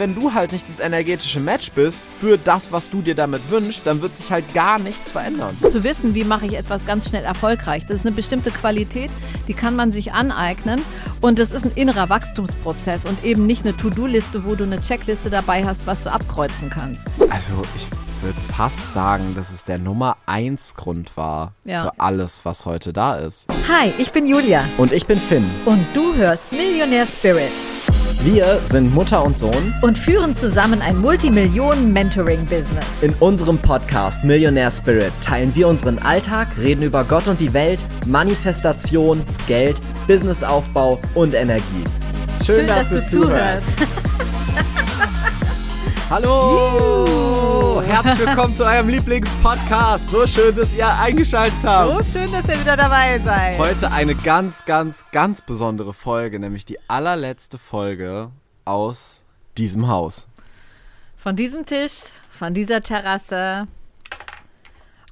Wenn du halt nicht das energetische Match bist für das, was du dir damit wünschst, dann wird sich halt gar nichts verändern. Zu wissen, wie mache ich etwas ganz schnell erfolgreich, das ist eine bestimmte Qualität, die kann man sich aneignen und das ist ein innerer Wachstumsprozess und eben nicht eine To-Do-Liste, wo du eine Checkliste dabei hast, was du abkreuzen kannst. Also ich würde fast sagen, dass es der Nummer 1 Grund war Ja. für alles, was heute da ist. Hi, ich bin Julia Und ich bin Finn. und du hörst Millionär Spirit Wir sind Mutter und Sohn. und führen zusammen ein Multimillionen-Mentoring-Business. In unserem Podcast Millionaire Spirit teilen wir unseren Alltag, reden über Gott und die Welt, Manifestation, Geld, Businessaufbau und Energie. Schön, dass, du zuhörst. Hallo! Herzlich willkommen zu eurem Lieblingspodcast. So schön, dass ihr eingeschaltet habt. So schön, dass ihr wieder dabei seid. Heute eine ganz, ganz, ganz besondere Folge, nämlich die allerletzte Folge aus diesem Haus. Von diesem Tisch, von dieser Terrasse.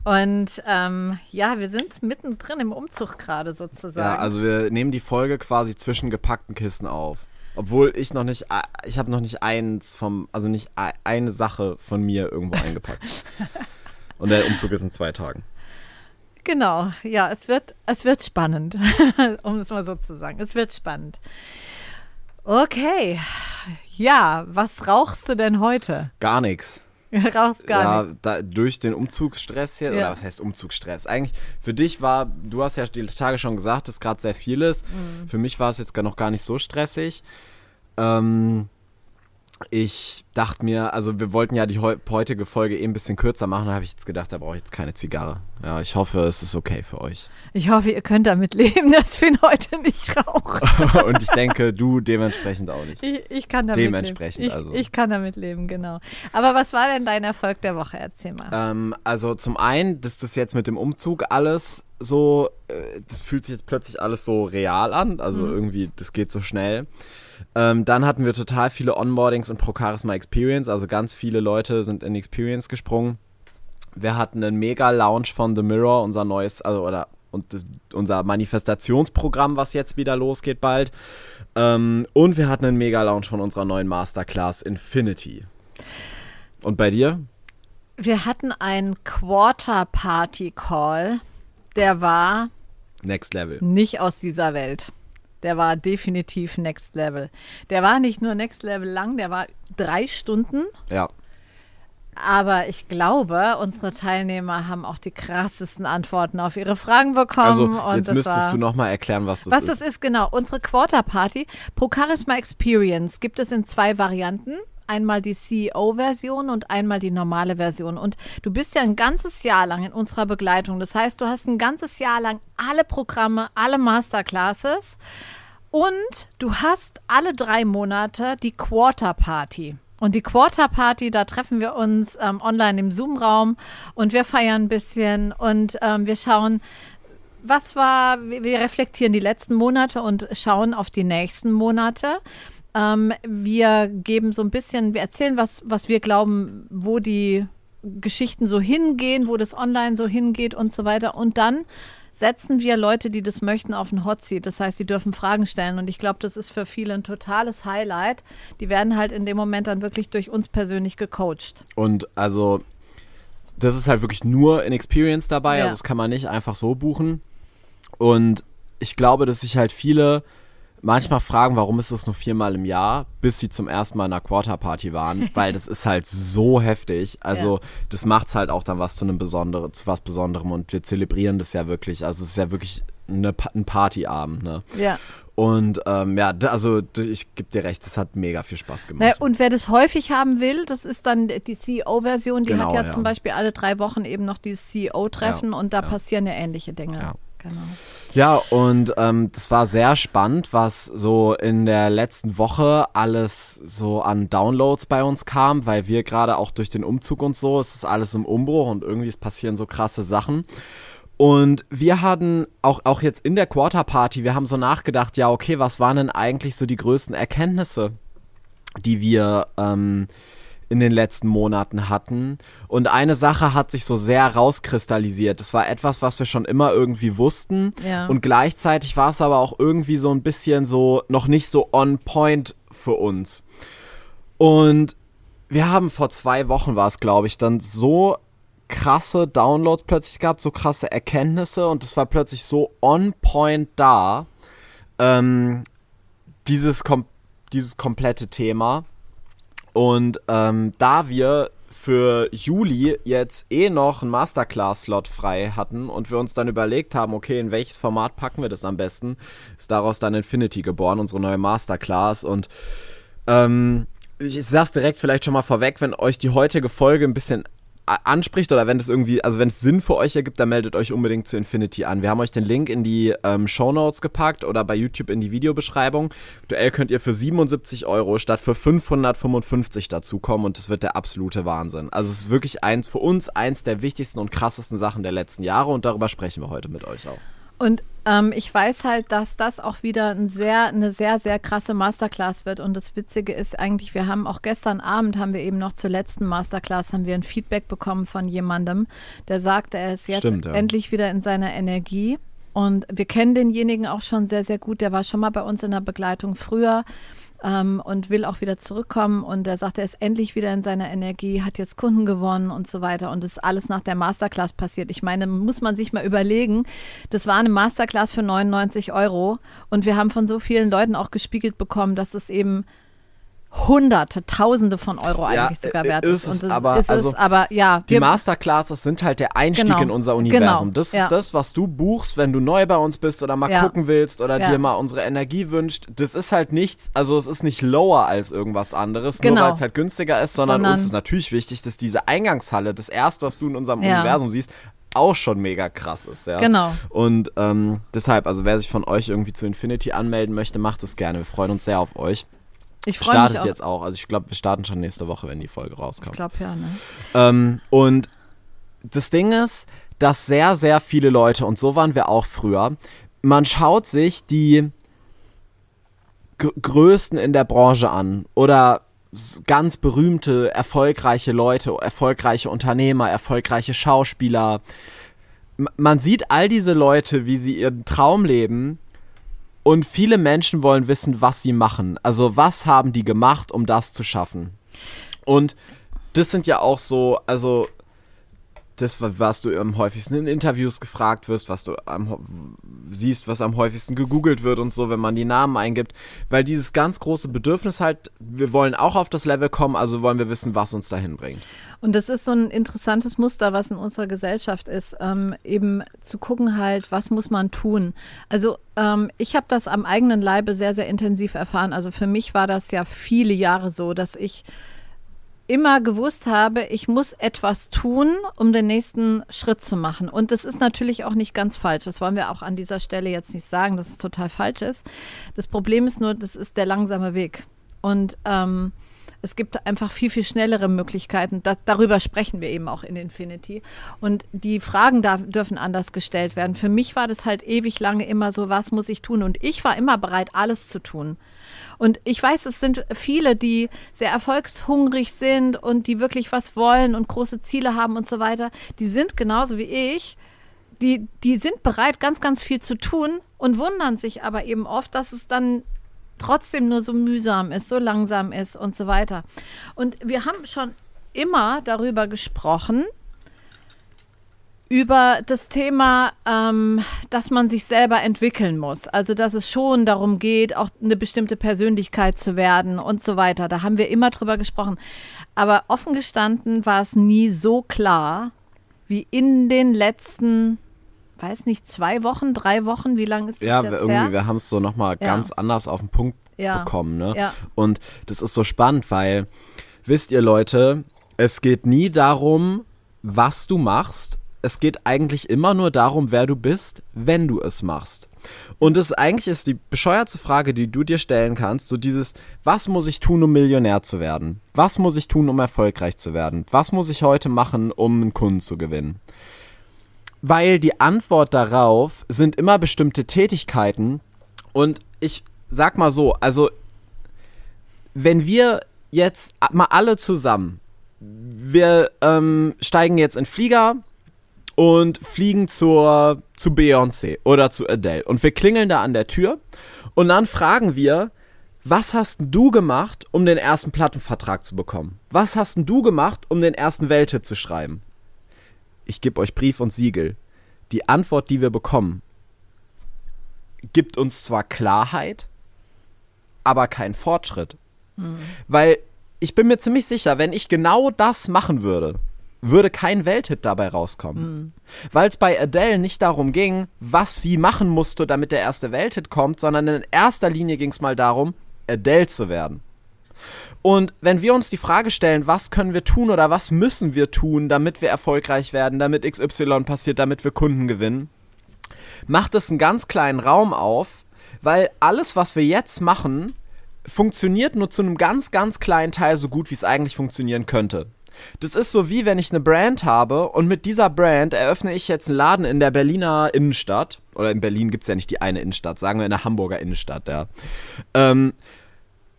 Und ähm, ja, wir sind mittendrin im Umzug gerade sozusagen. Ja, also wir nehmen die Folge quasi zwischen gepackten Kisten auf. Obwohl ich noch nicht, ich habe noch nicht eins vom, also nicht eine Sache von mir irgendwo eingepackt. Und der Umzug ist in zwei Tagen. Genau, ja, es wird, es wird spannend, um es mal so zu sagen. Es wird spannend. Okay, ja, was rauchst du denn heute? Gar nichts. Rauchst gar ja, da, durch den Umzugsstress hier, Ja. oder was heißt Umzugsstress? Eigentlich für dich war, du hast ja die Tage schon gesagt, dass gerade sehr viel ist. Mhm. Für mich war es jetzt gar noch gar nicht so stressig. Ähm, ich dachte mir, also wir wollten ja die heu heutige Folge eh ein bisschen kürzer machen, da habe ich jetzt gedacht, da brauche ich jetzt keine Zigarre. Ja, ich hoffe, es ist okay für euch. Ich hoffe, ihr könnt damit leben, dass Finn heute nicht raucht. Und ich denke, du dementsprechend auch nicht. Ich, ich kann damit Dementsprechend leben. Ich, also. ich kann damit leben, genau. Aber was war denn dein Erfolg der Woche? Erzähl mal. Ähm, also zum einen, dass das jetzt mit dem Umzug alles so, äh, das fühlt sich jetzt plötzlich alles so real an. Also irgendwie, das geht so schnell. Ähm, dann hatten wir total viele Onboardings und Pro Charisma Experience. Also ganz viele Leute sind in Experience gesprungen. Wir hatten einen mega Launch von The Mirror, unser neues, also oder und das, unser Manifestationsprogramm, was jetzt wieder losgeht bald. Ähm, und wir hatten einen mega Launch von unserer neuen Masterclass Infinity. Und bei dir? Wir hatten einen Quarter-Party-Call, der war Next Level. nicht aus dieser Welt. Der war definitiv Next Level. Der war nicht nur Next Level lang, der war drei Stunden. Ja. Aber ich glaube, unsere Teilnehmer haben auch die krassesten Antworten auf ihre Fragen bekommen. Also und jetzt müsstest war, du nochmal erklären, was das Was ist. das ist, genau. Unsere Quarter Party Pro Charisma Experience gibt es in zwei Varianten. Einmal die CEO-Version und einmal die normale Version. Und du bist ja ein ganzes Jahr lang in unserer Begleitung. Das heißt, du hast ein ganzes Jahr lang alle Programme, alle Masterclasses und du hast alle drei Monate die Quarter Party. Und die Quarter Party, da treffen wir uns ähm, online im Zoom-Raum und wir feiern ein bisschen und ähm, wir schauen, was war, wir wir reflektieren die letzten Monate und schauen auf die nächsten Monate. Ähm, wir geben so ein bisschen, wir erzählen, was, was wir glauben, wo die Geschichten so hingehen, wo das online so hingeht und so weiter. Und dann setzen wir Leute, die das möchten, auf den Hot Seat. Das heißt, sie dürfen Fragen stellen. Und ich glaube, das ist für viele ein totales Highlight. Die werden halt in dem Moment dann wirklich durch uns persönlich gecoacht. Und also, das ist halt wirklich nur in Experience dabei, Ja. also das kann man nicht einfach so buchen. Und ich glaube, dass sich halt viele manchmal fragen, warum ist das nur viermal im Jahr, bis sie zum ersten Mal in einer Quarter-Party waren, weil das ist halt so heftig. Also, das macht's halt auch dann was zu einem Besonderen, zu was Besonderem und wir zelebrieren das ja wirklich. Also, es ist ja wirklich eine, ein Partyabend, ne? Ja. Und ähm, ja, also ich gebe dir recht, das hat mega viel Spaß gemacht. Ne, und wer das häufig haben will, das ist dann die CEO-Version. Die Genau, hat ja, ja. zum Beispiel alle drei Wochen eben noch dieses CEO-Treffen Ja, und da ja. passieren ja ähnliche Dinge. Ja. Genau. Ja, und ähm, das war sehr spannend, was so in der letzten Woche alles so an Downloads bei uns kam, weil wir gerade auch durch den Umzug und so, es ist alles im Umbruch und irgendwie passieren so krasse Sachen. Und wir hatten auch, auch jetzt in der Quarter Party, wir haben so nachgedacht, ja, okay, was waren denn eigentlich so die größten Erkenntnisse, die wir ähm, in den letzten Monaten hatten. Und eine Sache hat sich so sehr rauskristallisiert. Das war etwas, was wir schon immer irgendwie wussten. Ja. Und gleichzeitig war es aber auch irgendwie so ein bisschen so noch nicht so on point für uns. Und wir haben vor zwei Wochen war es, glaube ich, dann so krasse Downloads plötzlich gehabt, so krasse Erkenntnisse und es war plötzlich so on point da, ähm, dieses, kom dieses komplette Thema. Und ähm, da wir für Juli jetzt eh noch einen Masterclass-Slot frei hatten und wir uns dann überlegt haben, okay, in welches Format packen wir das am besten, ist daraus dann Infinity geboren, unsere neue Masterclass. Und ähm, ich sag's direkt vielleicht schon mal vorweg, wenn euch die heutige Folge ein bisschen anspricht oder wenn es irgendwie, also wenn es Sinn für euch ergibt, dann meldet euch unbedingt zu Infinity an. Wir haben euch den Link in die ähm, Show Notes gepackt oder bei YouTube in die Videobeschreibung. Aktuell könnt ihr für 77 Euro statt für 555 dazukommen und das wird der absolute Wahnsinn. Also es ist wirklich eins für uns eins der wichtigsten und krassesten Sachen der letzten Jahre und darüber sprechen wir heute mit euch auch. Und ähm, ich weiß halt, dass das auch wieder ein sehr, eine sehr, sehr krasse Masterclass wird. Und das Witzige ist eigentlich, wir haben auch gestern Abend, haben wir eben noch zur letzten Masterclass, haben wir ein Feedback bekommen von jemandem, der sagte, er ist jetzt Stimmt, ja. endlich wieder in seiner Energie. Und wir kennen denjenigen auch schon sehr, sehr gut. Der war schon mal bei uns in der Begleitung früher ähm, und will auch wieder zurückkommen. Und er sagt, er ist endlich wieder in seiner Energie, hat jetzt Kunden gewonnen und so weiter. Und das ist alles nach der Masterclass passiert. Ich meine, muss man sich mal überlegen, das war eine Masterclass für 99 Euro. Und wir haben von so vielen Leuten auch gespiegelt bekommen, dass es eben Hunderte, Tausende von Euro Ja, eigentlich sogar äh, wert ist ist. es, aber- ist also es, aber ja, Die Masterclasses sind halt der Einstieg Genau. in unser Universum. Genau. Das Ja. ist das, was du buchst, wenn du neu bei uns bist oder mal Ja. gucken willst oder Ja. dir mal unsere Energie wünscht. Das ist halt nichts, also es ist nicht lower als irgendwas anderes, nur Genau. weil es halt günstiger ist, sondern, Sondern- uns ist natürlich wichtig, dass diese Eingangshalle, das erste, was du in unserem Ja. Universum siehst, auch schon mega krass ist. Ja? Genau. Und ähm, deshalb, also wer sich von euch irgendwie zu Infinity anmelden möchte, macht es gerne. Wir freuen uns sehr auf euch. Ich freue mich Startet jetzt auch. Also ich glaube, wir starten schon nächste Woche, wenn die Folge rauskommt. Ich glaube ja, ne? Ähm, und das Ding ist, dass sehr, sehr viele Leute, und so waren wir auch früher, man schaut sich die Größten in der Branche an oder ganz berühmte, erfolgreiche Leute, erfolgreiche Unternehmer, erfolgreiche Schauspieler. Man sieht all diese Leute, wie sie ihren Traum leben und viele Menschen wollen wissen, was sie machen. Also was haben die gemacht, um das zu schaffen? Und das sind ja auch so, also das, wa- was du am häufigsten in Interviews gefragt wirst, was du am, siehst, was am häufigsten gegoogelt wird und so, wenn man die Namen eingibt. Weil dieses ganz große Bedürfnis halt, wir wollen auch auf das Level kommen, also wollen wir wissen, was uns dahin bringt. Und das ist so ein interessantes Muster, was in unserer Gesellschaft ist, ähm, eben zu gucken halt, was muss man tun. Also ähm, ich habe das am eigenen Leibe sehr, sehr intensiv erfahren. Also für mich war das ja viele Jahre so, dass ich immer gewusst habe, ich muss etwas tun, um den nächsten Schritt zu machen. Und das ist natürlich auch nicht ganz falsch. Das wollen wir auch an dieser Stelle jetzt nicht sagen, dass es total falsch ist. Das Problem ist nur, das ist der langsame Weg. Und ähm, es gibt einfach viel, viel schnellere Möglichkeiten. Da, darüber sprechen wir eben auch in Infinity. Und die Fragen da dürfen anders gestellt werden. Für mich war das halt ewig lange immer so, was muss ich tun? Und ich war immer bereit, alles zu tun. Und ich weiß, es sind viele, die sehr erfolgshungrig sind und die wirklich was wollen und große Ziele haben und so weiter. Die sind genauso wie ich. Die, die sind bereit, ganz, ganz viel zu tun und wundern sich aber eben oft, dass es dann trotzdem nur so mühsam ist, so langsam ist und so weiter. Und wir haben schon immer darüber gesprochen, über das Thema, ähm, dass man sich selber entwickeln muss. Also, dass es schon darum geht, auch eine bestimmte Persönlichkeit zu werden und so weiter. Da haben wir immer drüber gesprochen. Aber offen gestanden war es nie so klar wie in den letzten, weiß nicht, zwei Wochen, drei Wochen. Wie lange ist das Ja, jetzt irgendwie, her? wir haben es so nochmal Ja. ganz anders auf den Punkt Ja. bekommen, ne? Ja. Und das ist so spannend, weil, wisst ihr Leute, es geht nie darum, was du machst. Es geht eigentlich immer nur darum, wer du bist, wenn du es machst. Und das eigentlich ist die bescheuertste Frage, die du dir stellen kannst, so dieses, was muss ich tun, um Millionär zu werden? Was muss ich tun, um erfolgreich zu werden? Was muss ich heute machen, um einen Kunden zu gewinnen? Weil die Antwort darauf sind immer bestimmte Tätigkeiten. Und ich sag mal so, also wenn wir jetzt mal alle zusammen, wir ähm, steigen jetzt in Flieger und fliegen zur, zu Beyoncé oder zu Adele. Und wir klingeln da an der Tür und dann fragen wir, was hast du gemacht, um den ersten Plattenvertrag zu bekommen? Was hast du gemacht, um den ersten Welthit zu schreiben? Ich gebe euch Brief und Siegel. Die Antwort, die wir bekommen, gibt uns zwar Klarheit, aber keinen Fortschritt. Weil ich bin mir ziemlich sicher, wenn ich genau das machen würde, würde kein Welthit dabei rauskommen. Weil es bei Adele nicht darum ging, was sie machen musste, damit der erste Welthit kommt, sondern in erster Linie ging es mal darum, Adele zu werden. Und wenn wir uns die Frage stellen, was können wir tun oder was müssen wir tun, damit wir erfolgreich werden, damit XY passiert, damit wir Kunden gewinnen, macht es einen ganz kleinen Raum auf, weil alles, was wir jetzt machen, funktioniert nur zu einem ganz, ganz kleinen Teil so gut, wie es eigentlich funktionieren könnte. Das ist so wie wenn ich eine Brand habe und mit dieser Brand eröffne ich jetzt einen Laden in der Berliner Innenstadt. Oder in Berlin gibt es ja nicht die eine Innenstadt, sagen wir in der Hamburger Innenstadt, ja. Ähm,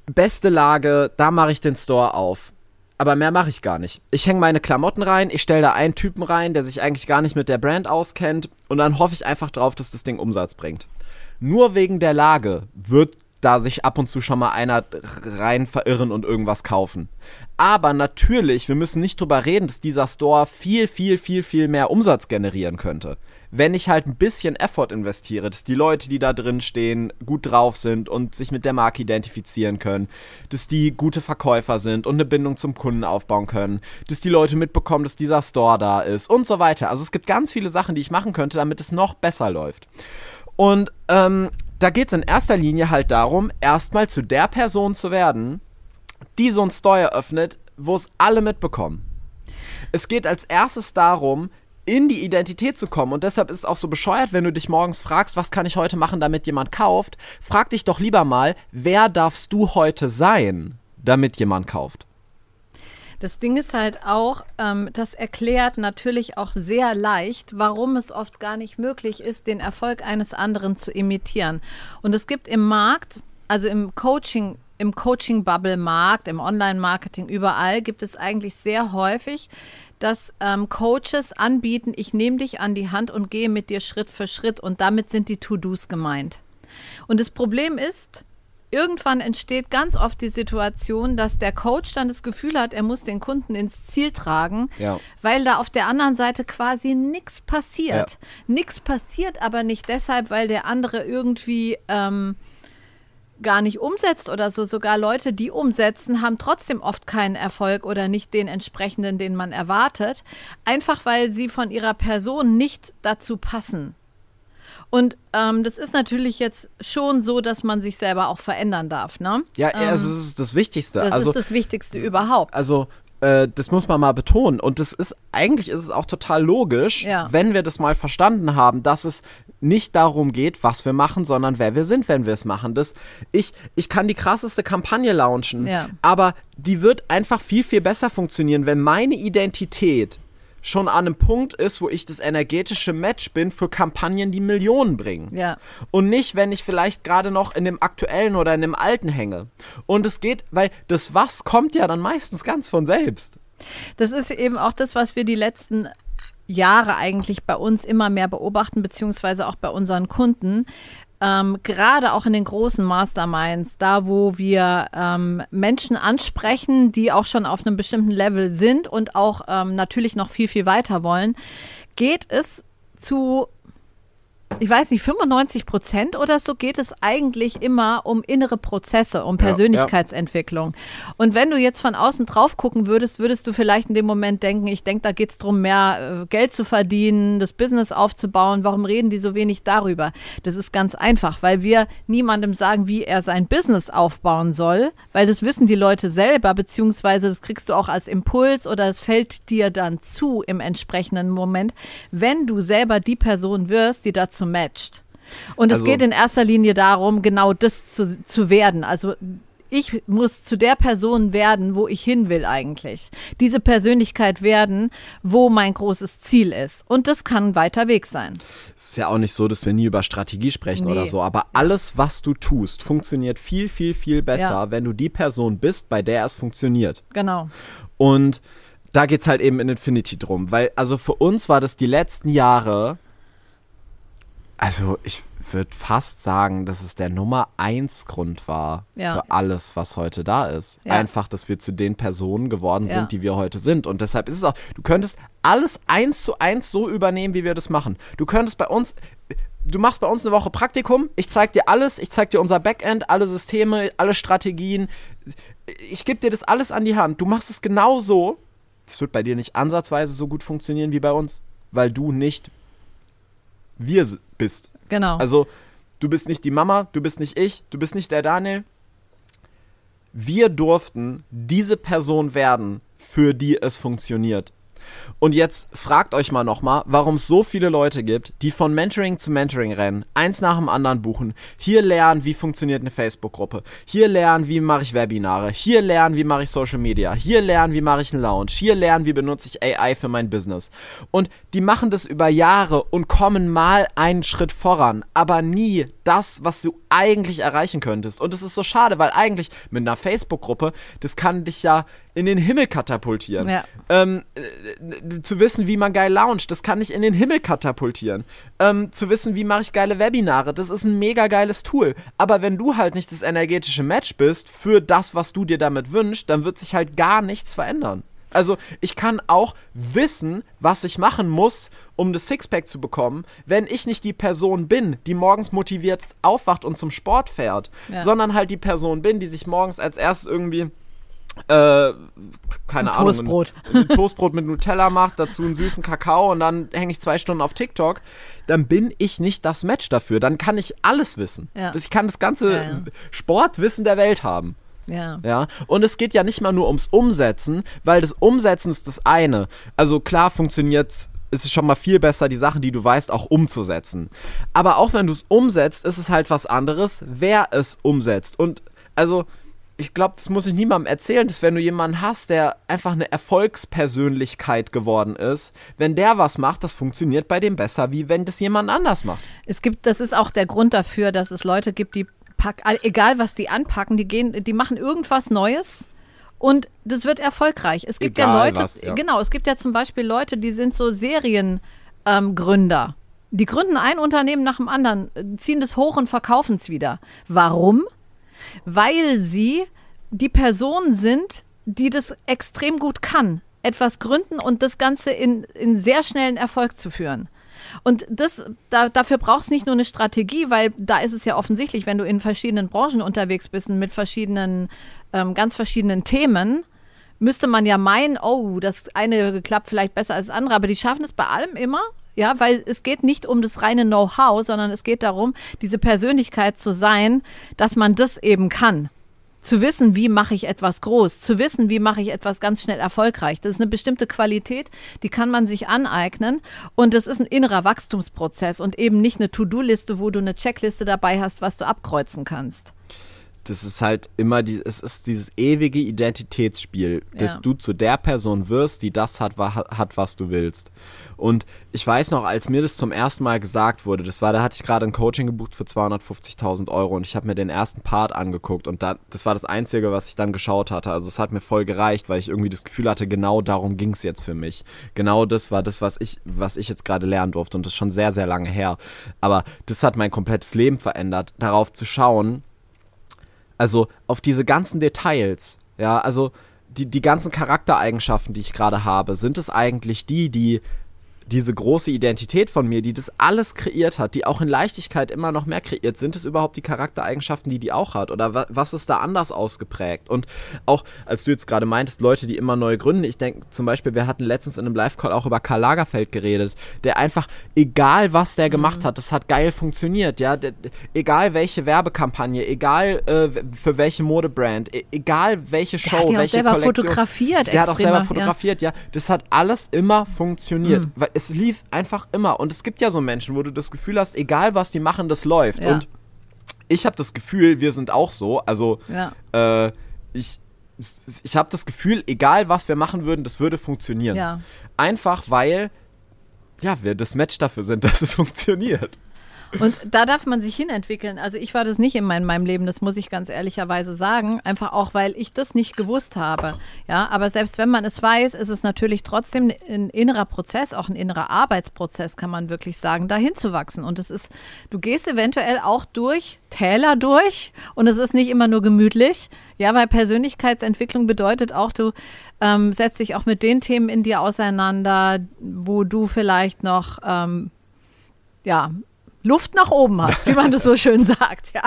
beste Lage, da mache ich den Store auf. Aber mehr mache ich gar nicht. Ich hänge meine Klamotten rein, ich stelle da einen Typen rein, der sich eigentlich gar nicht mit der Brand auskennt und dann hoffe ich einfach drauf, dass das Ding Umsatz bringt. Nur wegen der Lage wird da sich ab und zu schon mal einer rein verirren und irgendwas kaufen. Aber natürlich, wir müssen nicht drüber reden, dass dieser Store viel, viel, viel, viel mehr Umsatz generieren könnte. Wenn ich halt ein bisschen Effort investiere, dass die Leute, die da drin stehen, gut drauf sind und sich mit der Marke identifizieren können, dass die gute Verkäufer sind und eine Bindung zum Kunden aufbauen können, dass die Leute mitbekommen, dass dieser Store da ist und so weiter. Also es gibt ganz viele Sachen, die ich machen könnte, damit es noch besser läuft. Und ähm, da geht es in erster Linie halt darum, erstmal zu der Person zu werden, die so ein Store eröffnet, wo es alle mitbekommen. Es geht als erstes darum, in die Identität zu kommen. Und deshalb ist es auch so bescheuert, wenn du dich morgens fragst, was kann ich heute machen, damit jemand kauft. Frag dich doch lieber mal, wer darfst du heute sein, damit jemand kauft. Das Ding ist halt auch, ähm, das erklärt natürlich auch sehr leicht, warum es oft gar nicht möglich ist, den Erfolg eines anderen zu imitieren. Und es gibt im Markt, also im Coaching, im Coaching-Bubble-Markt, im Online-Marketing, überall gibt es eigentlich sehr häufig, dass ähm, Coaches anbieten, ich nehme dich an die Hand und gehe mit dir Schritt für Schritt und damit sind die To-Dos gemeint. Und das Problem ist, irgendwann entsteht ganz oft die Situation, dass der Coach dann das Gefühl hat, er muss den Kunden ins Ziel tragen, Ja. weil da auf der anderen Seite quasi nichts passiert. Ja. Nichts passiert aber nicht deshalb, weil der andere irgendwie ähm, gar nicht umsetzt oder so. Sogar Leute, die umsetzen, haben trotzdem oft keinen Erfolg oder nicht den entsprechenden, den man erwartet. Einfach weil sie von ihrer Person nicht dazu passen. Und ähm, das ist natürlich jetzt schon so, dass man sich selber auch verändern darf. Ne? Ja, also das ist das Wichtigste. Das also, ist das Wichtigste überhaupt. also äh, das muss man mal betonen. Und das ist, eigentlich ist es auch total logisch, Ja. wenn wir das mal verstanden haben, dass es nicht darum geht, was wir machen, sondern wer wir sind, wenn wir es machen. Das, ich, ich kann die krasseste Kampagne launchen, Ja. aber die wird einfach viel, viel besser funktionieren, wenn meine Identität schon an einem Punkt ist, wo ich das energetische Match bin für Kampagnen, die Millionen bringen. Ja. Und nicht, wenn ich vielleicht gerade noch in dem aktuellen oder in dem alten hänge. Und es geht, weil das Was kommt ja dann meistens ganz von selbst. Das ist eben auch das, was wir die letzten Jahre eigentlich bei uns immer mehr beobachten, beziehungsweise auch bei unseren Kunden. Ähm, gerade auch in den großen Masterminds, da wo wir ähm, Menschen ansprechen, die auch schon auf einem bestimmten Level sind und auch ähm, natürlich noch viel, viel weiter wollen, geht es zu ich weiß nicht, 95 Prozent oder so geht es eigentlich immer um innere Prozesse, um Persönlichkeitsentwicklung. Und wenn du jetzt von außen drauf gucken würdest, würdest du vielleicht in dem Moment denken, ich denke, da geht es darum, mehr äh, Geld zu verdienen, das Business aufzubauen. Warum reden die so wenig darüber? Das ist ganz einfach, weil wir niemandem sagen, wie er sein Business aufbauen soll, weil das wissen die Leute selber, beziehungsweise das kriegst du auch als Impuls oder es fällt dir dann zu im entsprechenden Moment, wenn du selber die Person wirst, die dazu matcht. Und es Also- geht in erster Linie darum, genau das zu, zu werden. Also ich muss zu der Person werden, wo ich hin will eigentlich. Diese Persönlichkeit werden, wo mein großes Ziel ist. Und das kann ein weiter Weg sein. Es ist ja auch nicht so, dass wir nie über Strategie sprechen Nee. oder so, aber alles, was du tust, funktioniert viel, viel, viel besser, Ja. wenn du die Person bist, bei der es funktioniert. Genau. Und da geht es halt eben in Infinity drum, weil also für uns war das die letzten Jahre, also ich würde fast sagen, dass es der Nummer eins Grund war Ja. für alles, was heute da ist. Ja. Einfach, dass wir zu den Personen geworden sind, Ja. die wir heute sind. Und deshalb ist es auch, du könntest alles eins zu eins so übernehmen, wie wir das machen. Du könntest bei uns, du machst bei uns eine Woche Praktikum, ich zeig dir alles, ich zeig dir unser Backend, alle Systeme, alle Strategien. Ich gebe dir das alles an die Hand. Du machst es genau so. Das wird bei dir nicht ansatzweise so gut funktionieren wie bei uns, weil du nicht wir bist. Genau. Also, du bist nicht die Mama, du bist nicht ich, du bist nicht der Daniel. Wir durften diese Person werden, für die es funktioniert. Und jetzt fragt euch mal nochmal, warum es so viele Leute gibt, die von Mentoring zu Mentoring rennen, eins nach dem anderen buchen, hier lernen, wie funktioniert eine Facebook-Gruppe, hier lernen, wie mache ich Webinare, hier lernen, wie mache ich Social Media, hier lernen, wie mache ich einen Lounge, hier lernen, wie benutze ich AI für mein Business. Und die machen das über Jahre und kommen mal einen Schritt voran, aber nie das, was du eigentlich erreichen könntest. Und es ist so schade, weil eigentlich mit einer Facebook-Gruppe, das kann dich ja in den Himmel katapultieren. Ja. Ähm, äh, zu wissen, wie man geil launcht, das kann dich in den Himmel katapultieren. Ähm, zu wissen, wie mache ich geile Webinare, das ist ein mega geiles Tool. Aber wenn du halt nicht das energetische Match bist für das, was du dir damit wünschst, dann wird sich halt gar nichts verändern. Also ich kann auch wissen, was ich machen muss, um das Sixpack zu bekommen, wenn ich nicht die Person bin, die morgens motiviert aufwacht und zum Sport fährt, Ja. sondern halt die Person bin, die sich morgens als erstes irgendwie äh, keine Ein Ahnung, Toastbrot. Ein, ein Toastbrot mit Nutella macht, dazu einen süßen Kakao und dann hänge ich zwei Stunden auf TikTok, dann bin ich nicht das Match dafür. Dann kann ich alles wissen. Ja. Ich kann das ganze Ja, ja. Sportwissen der Welt haben. Ja. Ja, und es geht ja nicht mal nur ums Umsetzen, weil das Umsetzen ist das eine. Also klar funktioniert es ist schon mal viel besser, die Sachen, die du weißt, auch umzusetzen. Aber auch wenn du es umsetzt, ist es halt was anderes, wer es umsetzt. Und also, ich glaube, das muss ich niemandem erzählen, dass wenn du jemanden hast, der einfach eine Erfolgspersönlichkeit geworden ist, wenn der was macht, das funktioniert bei dem besser, wie wenn das jemand anders macht. Es gibt, das ist auch der Grund dafür, dass es Leute gibt, die pack, egal was die anpacken, die gehen, die machen irgendwas Neues und das wird erfolgreich. Es gibt ja Egal Leute, was, ja. genau, es gibt ja zum Beispiel Leute, die sind so Seriengründer. Ähm, die gründen ein Unternehmen nach dem anderen, äh, ziehen das hoch und verkaufen es wieder. Warum? Weil sie die Person sind, die das extrem gut kann. Etwas gründen und das Ganze in, in sehr schnellen Erfolg zu führen. Und das, da, dafür braucht es nicht nur eine Strategie, weil da ist es ja offensichtlich, wenn du in verschiedenen Branchen unterwegs bist und mit verschiedenen, ähm, ganz verschiedenen Themen, müsste man ja meinen, oh, das eine klappt vielleicht besser als das andere, aber die schaffen es bei allem immer. Ja, weil es geht nicht um das reine Know-how, sondern es geht darum, diese Persönlichkeit zu sein, dass man das eben kann. Zu wissen, wie mache ich etwas groß, zu wissen, wie mache ich etwas ganz schnell erfolgreich. Das ist eine bestimmte Qualität, die kann man sich aneignen und das ist ein innerer Wachstumsprozess und eben nicht eine To-Do-Liste, wo du eine Checkliste dabei hast, was du abkreuzen kannst. Das ist halt immer die, es ist dieses ewige Identitätsspiel, dass Ja. du zu der Person wirst, die das hat, wa- hat, was du willst. Und ich weiß noch, als mir das zum ersten Mal gesagt wurde, das war, da hatte ich gerade ein Coaching gebucht für 250.000 Euro und ich habe mir den ersten Part angeguckt und da, das war das Einzige, was ich dann geschaut hatte. Also es hat mir voll gereicht, weil ich irgendwie das Gefühl hatte, genau darum ging es jetzt für mich. Genau das war das, was ich, was ich jetzt gerade lernen durfte und das ist schon sehr, sehr lange her. Aber das hat mein komplettes Leben verändert, darauf zu schauen, also auf diese ganzen Details, ja, also die, die ganzen Charaktereigenschaften, die ich gerade habe, sind es eigentlich die, die diese große Identität von mir, die das alles kreiert hat, die auch in Leichtigkeit immer noch mehr kreiert, sind es überhaupt die Charaktereigenschaften, die die auch hat? Oder wa was ist da anders ausgeprägt? Und auch, als du jetzt gerade meintest, Leute, die immer neu gründen, ich denke zum Beispiel, wir hatten letztens in einem Live-Call auch über Karl Lagerfeld geredet, der einfach, egal was der gemacht hat, das hat geil funktioniert, ja, der, egal welche Werbekampagne, egal äh, für welche Modebrand, e egal welche Show, hat ja auch welche selber Kollektion. fotografiert Der hat auch selber ja. fotografiert, ja. Das hat alles immer funktioniert. Mhm. Weil es lief einfach immer. Und es gibt ja so Menschen, wo du das Gefühl hast, egal was die machen, das läuft. Ja. Und ich habe das Gefühl, wir sind auch so. Also Ja. äh, ich, ich habe das Gefühl, egal was wir machen würden, das würde funktionieren. Ja. Einfach weil ja, wir das Match dafür sind, dass es funktioniert. Und da darf man sich hinentwickeln. Also ich war das nicht in mein, meinem Leben, das muss ich ganz ehrlicherweise sagen. Einfach auch, weil ich das nicht gewusst habe. Ja, aber selbst wenn man es weiß, ist es natürlich trotzdem ein innerer Prozess, auch ein innerer Arbeitsprozess, kann man wirklich sagen, dahin zu wachsen. Und es ist, du gehst eventuell auch durch Täler durch und es ist nicht immer nur gemütlich. Ja, weil Persönlichkeitsentwicklung bedeutet auch, du ähm, setzt dich auch mit den Themen in dir auseinander, wo du vielleicht noch ähm, ja, Luft nach oben hast, wie man das so schön sagt, ja.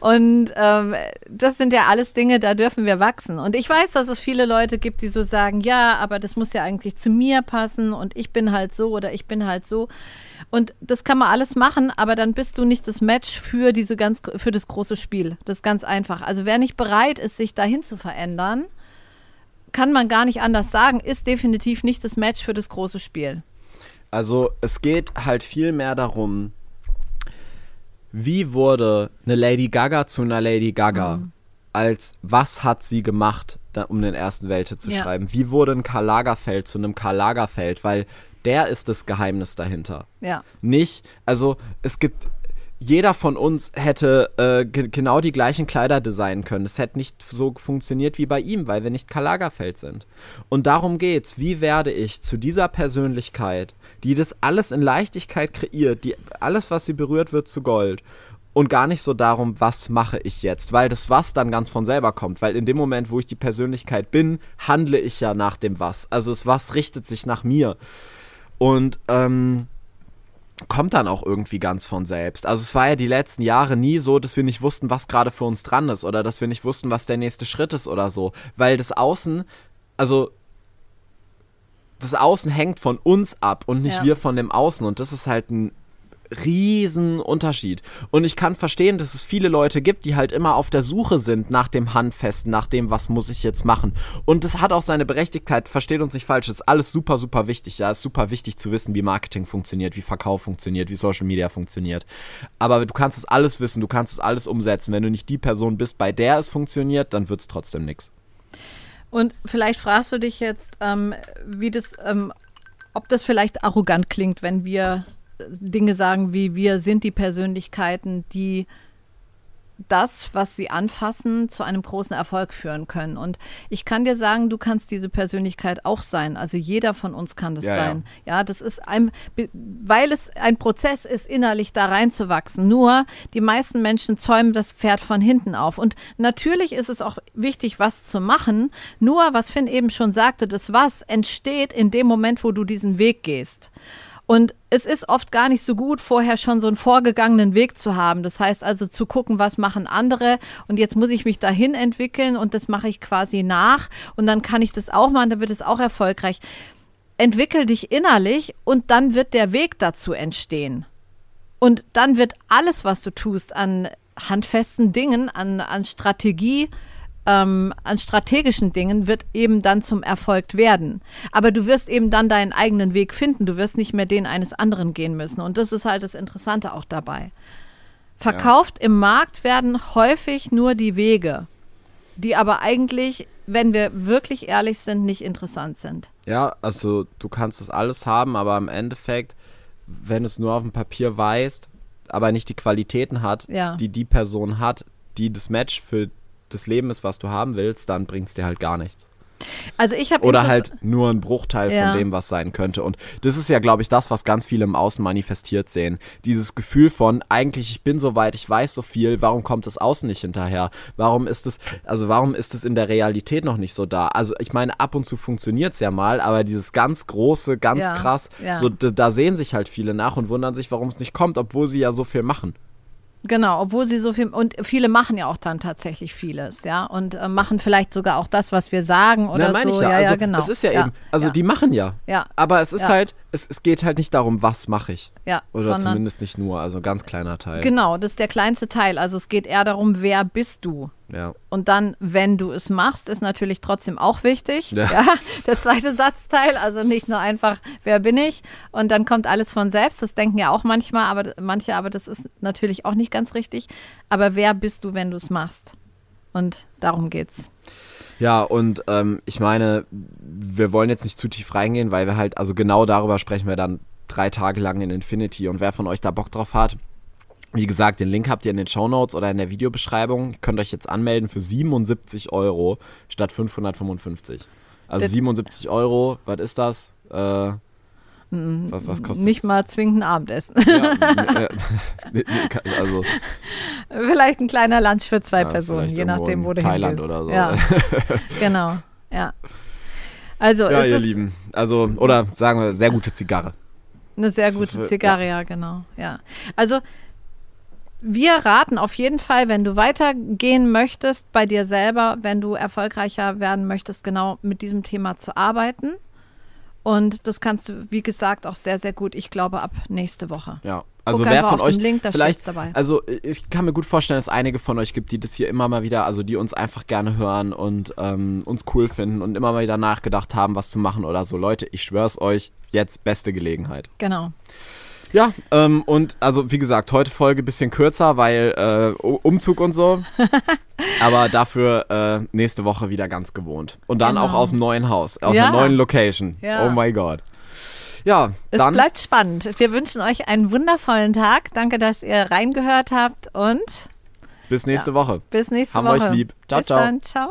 Und ähm, das sind ja alles Dinge, da dürfen wir wachsen. Und ich weiß, dass es viele Leute gibt, die so sagen, ja, aber das muss ja eigentlich zu mir passen und ich bin halt so oder ich bin halt so. Und das kann man alles machen, aber dann bist du nicht das Match für diese ganz, für das große Spiel. Das ist ganz einfach. Also wer nicht bereit ist, sich dahin zu verändern, kann man gar nicht anders sagen, ist definitiv nicht das Match für das große Spiel. Also es geht halt viel mehr darum, wie wurde eine Lady Gaga zu einer Lady Gaga? Mhm. Als was hat sie gemacht, da, um den ersten Welte zu ja. schreiben? Wie wurde ein Karl Lagerfeld zu einem Karl Lagerfeld? Weil der ist das Geheimnis dahinter. Ja. Nicht, also es gibt jeder von uns hätte äh, genau die gleichen Kleider designen können. Es hätte nicht so funktioniert wie bei ihm, weil wir nicht Karl Lagerfeld sind. Und darum geht's. Wie werde ich zu dieser Persönlichkeit, die das alles in Leichtigkeit kreiert, die alles, was sie berührt, wird zu Gold. Und gar nicht so darum, was mache ich jetzt, weil das Was dann ganz von selber kommt. Weil in dem Moment, wo ich die Persönlichkeit bin, handle ich ja nach dem Was. Also das Was richtet sich nach mir. Und ähm, kommt dann auch irgendwie ganz von selbst. Also es war ja die letzten Jahre nie so, dass wir nicht wussten, was gerade für uns dran ist oder dass wir nicht wussten, was der nächste Schritt ist oder so, weil das Außen, also das Außen hängt von uns ab und nicht ja. wir von dem Außen und das ist halt ein Riesenunterschied. Und ich kann verstehen, dass es viele Leute gibt, die halt immer auf der Suche sind nach dem Handfesten, nach dem, was muss ich jetzt machen. Und das hat auch seine Berechtigkeit, versteht uns nicht falsch, ist alles super, super wichtig. Ja, ist super wichtig zu wissen, wie Marketing funktioniert, wie Verkauf funktioniert, wie Social Media funktioniert. Aber du kannst es alles wissen, du kannst es alles umsetzen. Wenn du nicht die Person bist, bei der es funktioniert, dann wird es trotzdem nichts. Und vielleicht fragst du dich jetzt, ähm, wie das, ähm, ob das vielleicht arrogant klingt, wenn wir Dinge sagen wie wir sind die Persönlichkeiten, die das, was sie anfassen, zu einem großen Erfolg führen können. Und ich kann dir sagen, du kannst diese Persönlichkeit auch sein. Also jeder von uns kann das ja, sein. Ja. ja, das ist ein, weil es ein Prozess ist, innerlich da reinzuwachsen. Nur die meisten Menschen zäumen das Pferd von hinten auf. Und natürlich ist es auch wichtig, was zu machen. Nur, was Finn eben schon sagte, das was entsteht in dem Moment, wo du diesen Weg gehst. Und es ist oft gar nicht so gut, vorher schon so einen vorgegangenen Weg zu haben. Das heißt also zu gucken, was machen andere und jetzt muss ich mich dahin entwickeln und das mache ich quasi nach und dann kann ich das auch machen, dann wird es auch erfolgreich. Entwickel dich innerlich und dann wird der Weg dazu entstehen. Und dann wird alles, was du tust, an handfesten Dingen, an, an Strategie, ähm, an strategischen Dingen wird eben dann zum Erfolg werden. Aber du wirst eben dann deinen eigenen Weg finden. Du wirst nicht mehr den eines anderen gehen müssen. Und das ist halt das Interessante auch dabei. Verkauft ja. im Markt werden häufig nur die Wege, die aber eigentlich, wenn wir wirklich ehrlich sind, nicht interessant sind. Ja, also du kannst das alles haben, aber im Endeffekt, wenn es nur auf dem Papier weißt, aber nicht die Qualitäten hat, ja. die die Person hat, die das Match für das Leben ist, was du haben willst, dann bringt es dir halt gar nichts. Also ich habe oder halt nur ein Bruchteil ja. von dem, was sein könnte. Und das ist ja, glaube ich, das, was ganz viele im Außen manifestiert sehen. Dieses Gefühl von eigentlich ich bin so weit, ich weiß so viel. Warum kommt das Außen nicht hinterher? Warum ist es also warum ist es in der Realität noch nicht so da? Also ich meine, ab und zu funktioniert es ja mal, aber dieses ganz große, ganz ja. krass, ja. so da sehen sich halt viele nach und wundern sich, warum es nicht kommt, obwohl sie ja so viel machen. Genau, obwohl sie so viel und viele machen ja auch dann tatsächlich vieles, ja, und äh, machen vielleicht sogar auch das, was wir sagen oder Na, so. Ich ja, ja, also, ja, genau. Es ist ja, ja eben, also ja. die machen ja. Ja. Aber es ist halt, es, es geht halt nicht darum, was mache ich. Ja. Oder zumindest nicht nur, also ein ganz kleiner Teil. Genau, das ist der kleinste Teil. Also es geht eher darum, wer bist du? Ja. Und dann, wenn du es machst, ist natürlich trotzdem auch wichtig. Ja. ja. Der zweite Satzteil, also nicht nur einfach, wer bin ich? Und dann kommt alles von selbst. Das denken ja auch manchmal, aber manche, aber das ist natürlich auch nicht ganz richtig. Aber wer bist du, wenn du es machst? Und darum geht's. Ja, und ähm, ich meine, wir wollen jetzt nicht zu tief reingehen, weil wir halt, also genau darüber sprechen wir dann drei Tage lang in Infinity. Und wer von euch da Bock drauf hat, wie gesagt, den Link habt ihr in den Show Notes oder in der Videobeschreibung. Ihr könnt euch jetzt anmelden für 77 Euro statt 555. Also Das- 77 Euro, was ist das? Äh, was, was kostet Nicht mal zwingend ein Abendessen. Ja, nee, nee, also Vielleicht ein kleiner Lunch für zwei Ja, Personen, je nachdem, wo du Thailand hingehst. oder so. Ja, genau. Ja. Also ja, ihr Lieben. Also, oder sagen wir, sehr gute Zigarre. eine sehr gute Zigarre, ja, genau. Ja. Also wir raten auf jeden Fall, wenn du weitergehen möchtest bei dir selber, wenn du erfolgreicher werden möchtest, genau mit diesem Thema zu arbeiten. Und das kannst du, wie gesagt, auch sehr, sehr gut, ich glaube, ab nächste Woche. Ja. Also Guck wer von auf euch den Link, da vielleicht dabei. also ich kann mir gut vorstellen, dass es einige von euch gibt, die das hier immer mal wieder, also die uns einfach gerne hören und ähm, uns cool finden und immer mal wieder nachgedacht haben, was zu machen oder so. Leute, ich schwör's euch, jetzt beste Gelegenheit. Genau. Ja, ähm, und also wie gesagt, heute Folge bisschen kürzer, weil äh, Umzug und so. Aber dafür äh, nächste Woche wieder ganz gewohnt. Und dann Genau. auch aus dem neuen Haus, aus Ja. der neuen Location. Ja. Oh mein Gott. Ja, Es dann bleibt spannend. Wir wünschen euch einen wundervollen Tag. Danke, dass ihr reingehört habt und bis nächste Woche. bis nächste Haben Woche. euch lieb. Ciao, bis ciao. Dann. Ciao.